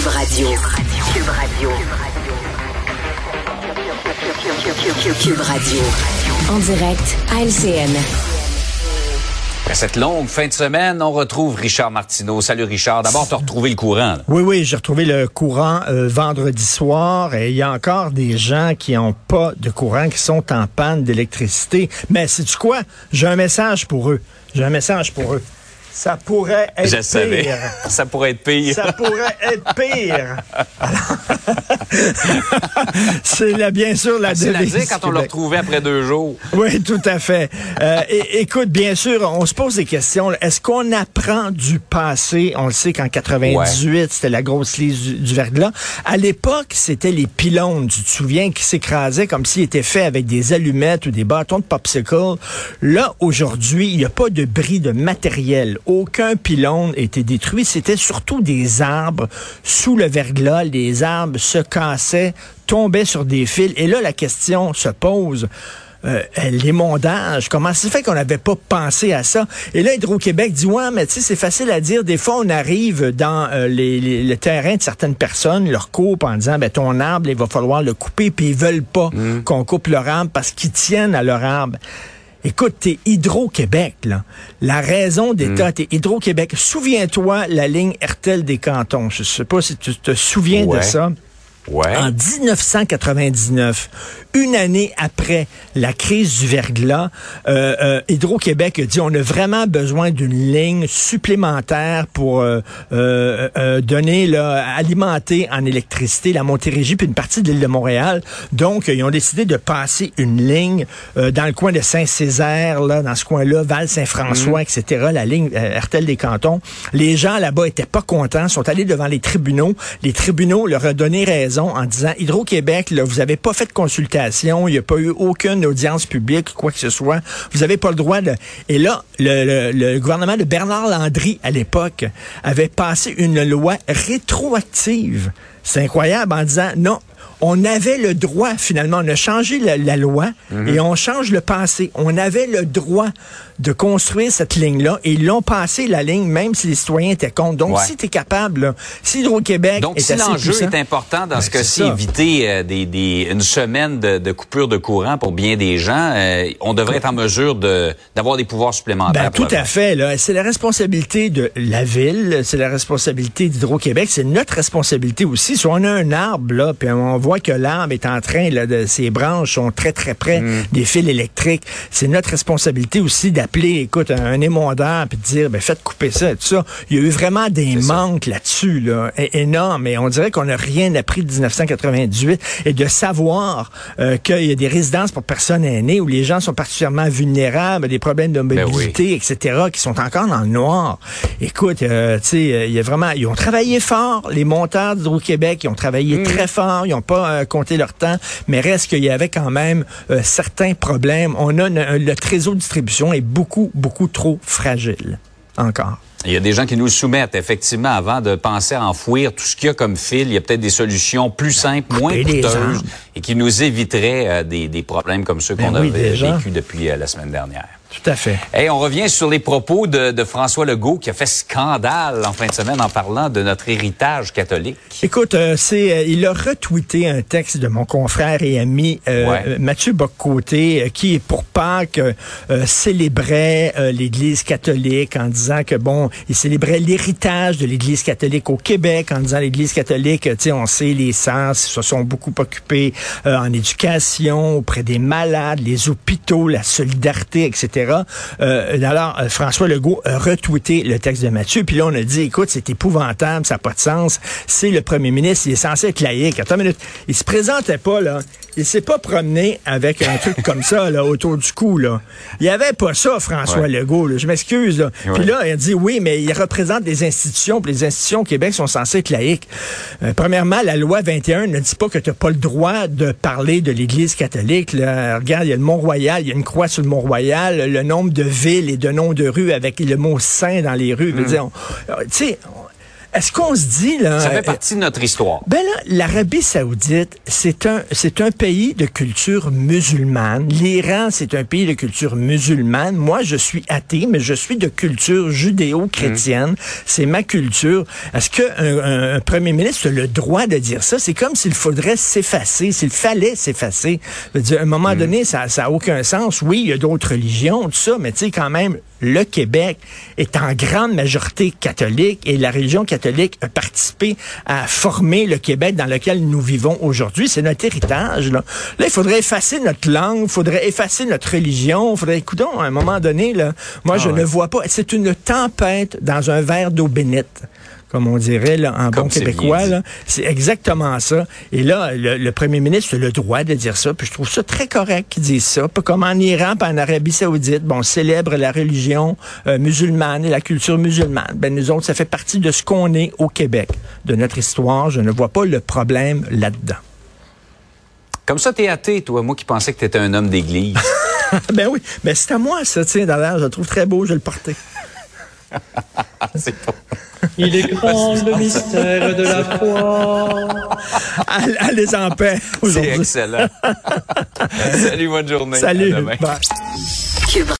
Cube Radio. Cube Radio. Cube Radio. En direct à LCN. Après cette longue fin de semaine, on retrouve Richard Martineau. Salut Richard. D'abord, tu as retrouvé le courant. là. Oui, oui, j'ai retrouvé le courant euh, vendredi soir et il y a encore des gens qui n'ont pas de courant, qui sont en panne d'électricité. Mais sais-tu quoi? J'ai un message pour eux. J'ai un message pour eux. Ça pourrait être Je pire. savais. Ça pourrait être pire. Ça pourrait être pire. C'est là, bien sûr la C'est la devise dire quand on l'a retrouvé après deux jours. Oui, tout à fait. Euh, écoute, bien sûr, on se pose des questions. Est-ce qu'on apprend du passé? On le sait qu'en 98, c'était la grosse lise du, du verglas. À l'époque, c'était les pylônes, tu te souviens, qui s'écrasaient comme s'ils étaient faits avec des allumettes ou des bâtons de popsicle? Là, aujourd'hui, il n'y a pas de bris de matériel. Aucun pylône été détruit. C'était surtout des arbres sous le verglas. Les arbres se cassaient, tombaient sur des fils. Et là, la question se pose. Euh, les mondages, comment ça fait qu'on n'avait pas pensé à ça? Et là, Hydro-Québec dit, ouais, mais tu sais, c'est facile à dire. Des fois, on arrive dans euh, les, les- le terrain de certaines personnes, leur coupe en disant, ben, ton arbre, il va falloir le couper, puis ils veulent pas qu'on coupe leur arbre parce qu'ils tiennent à leur arbre. Écoute, t'es Hydro-Québec, là. La raison d'État, t'es Hydro-Québec. Souviens-toi la ligne Hertel des cantons. Je sais pas si tu te souviens de ça. Ouais. En 1999, une année après la crise du verglas, euh, euh, Hydro-Québec a dit on a vraiment besoin d'une ligne supplémentaire pour euh, euh, euh, donner, là, alimenter en électricité la Montérégie puis une partie de l'île de Montréal. Donc, ils ont décidé de passer une ligne euh, dans le coin de Saint-Césaire, là, dans ce coin-là, Val-Saint-François, etc., la ligne euh, Hertel des cantons. Les gens là-bas étaient pas contents, sont allés devant les tribunaux. Les tribunaux leur ont donné raison en disant Hydro-Québec, vous avez pas fait de consultation, il n'y a pas eu aucune audience publique, quoi que ce soit. Vous avez pas le droit de. Et là, le, le- le gouvernement de Bernard Landry, à l'époque, avait passé une loi rétroactive. C'est incroyable en disant non. On avait le droit, finalement, on a changé la, la loi et on change le passé. On avait le droit de construire cette ligne-là et ils l'ont passé, la ligne, même si les citoyens étaient contre. Donc, Ouais. si tu es capable, là, si Hydro-Québec Donc, est si l'enjeu est important dans ce Ben, cas-ci, c'est ça. éviter euh, des, des, une semaine de, de coupure de courant pour bien des gens, euh, on devrait être en mesure de d'avoir des pouvoirs supplémentaires. Ben, tout à fait. C'est la responsabilité de la ville, c'est la responsabilité d'Hydro-Québec, c'est notre responsabilité aussi. Si on a un arbre, là, puis on voit que l'arbre est en train, là, de, ses branches sont très, très près Mm. des fils électriques, c'est notre responsabilité aussi d'appeler, écoute, un, un émondeur, puis de dire, ben, faites couper ça, tout ça. Il y a eu vraiment des manques là-dessus, là, énormes. Et on dirait qu'on n'a rien appris de 1998 et de savoir euh, qu'il y a des résidences pour personnes aînées où les gens sont particulièrement vulnérables, des problèmes de Ben oui. mobilité, etc., qui sont encore dans le noir. Écoute, euh, tu sais, euh, il y a vraiment, ils ont travaillé fort, les monteurs d'Hydro-Québec, ils ont travaillé Mm. très fort, ils n'ont pas euh, compté leur temps, mais reste qu'il y avait quand même euh, certains problèmes. On a une- le réseau de distribution est beaucoup, beaucoup trop fragile encore. Il y a des gens qui nous soumettent, effectivement, avant de penser à enfouir tout ce qu'il y a comme fil, il y a peut-être des solutions plus simples, moins coûteuses et qui nous éviteraient euh, des, des problèmes comme ceux Ben qu'on oui, avait déjà. vécu depuis euh, la semaine dernière. Tout à fait. Hey, on revient sur les propos de, de François Legault qui a fait scandale en fin de semaine en parlant de notre héritage catholique. Écoute, euh, c'est, euh, il a retweeté un texte de mon confrère et ami euh, Ouais. Mathieu Boccoté, qui, pour Pâques, célébrait l'Église catholique en disant que, bon, il célébrait l'héritage de l'Église catholique au Québec, en disant l'Église catholique, tu sais, on sait, les sens se sont beaucoup occupés en éducation, auprès des malades, les hôpitaux, la solidarité, etc. Euh, alors, euh, François Legault a retweeté le texte de Mathieu, puis là, on a dit, écoute, c'est épouvantable, ça n'a pas de sens. C'est le premier ministre, il est censé être laïque. Attends une minute, il se présentait pas, là. Il s'est pas promené avec un truc comme ça, là, autour du cou, là. Il y avait pas ça, François Ouais. Legault, là. Je m'excuse, là. Puis là, il a dit, oui, mais il représente des institutions, puis les institutions au Québec sont censées être laïques. Euh, premièrement, la loi 21 ne dit pas que tu n'as pas le droit de parler de l'Église catholique. Là. Regarde, il y a le Mont-Royal, il y a une croix sur le Mont-Royal, le nombre de villes et de noms de rues avec le mot saint dans les rues. On- euh, tu sais, Est-ce qu'on se dit, là... Ça fait euh, partie de notre histoire. Ben là, l'Arabie saoudite, c'est un, c'est un pays de culture musulmane. L'Iran, c'est un pays de culture musulmane. Moi, je suis athée, mais je suis de culture judéo-chrétienne. C'est ma culture. Est-ce qu'un un, un premier ministre a le droit de dire ça? C'est comme s'il faudrait s'effacer, s'il fallait s'effacer. À un moment donné, ça n'a aucun sens. Oui, il y a d'autres religions, tout ça, mais tu sais, quand même, le Québec est en grande majorité catholique et la religion catholique a participé à former le Québec dans lequel nous vivons aujourd'hui. C'est notre héritage. Là. là, il faudrait effacer notre langue, il faudrait effacer notre religion. Il faudrait, écoutons, à un moment donné, là, moi, je Ah ouais. ne vois pas. C'est une tempête dans un verre d'eau bénite comme on dirait là, en Comme bon québécois. C'est exactement ça. Et là, le, le premier ministre a le droit de dire ça. Puis je trouve ça très correct qu'il dise ça. Pas comme en Iran, pas en Arabie saoudite. Bon, on célèbre la religion euh, musulmane et la culture musulmane. Ben nous autres, ça fait partie de ce qu'on est au Québec, de notre histoire. Je ne vois pas le problème là-dedans. Comme ça, t'es athée, toi. Moi qui pensais que t'étais un homme d'église. ben oui, mais c'est à moi ça. Tiens, d'ailleurs, je le trouve très beau. Je vais le porter. C'est pas- Il est grand le mystère de la foi. Allez en paix C'est excellent. Salut, bonne journée. À Salut. demain. Bye. Cube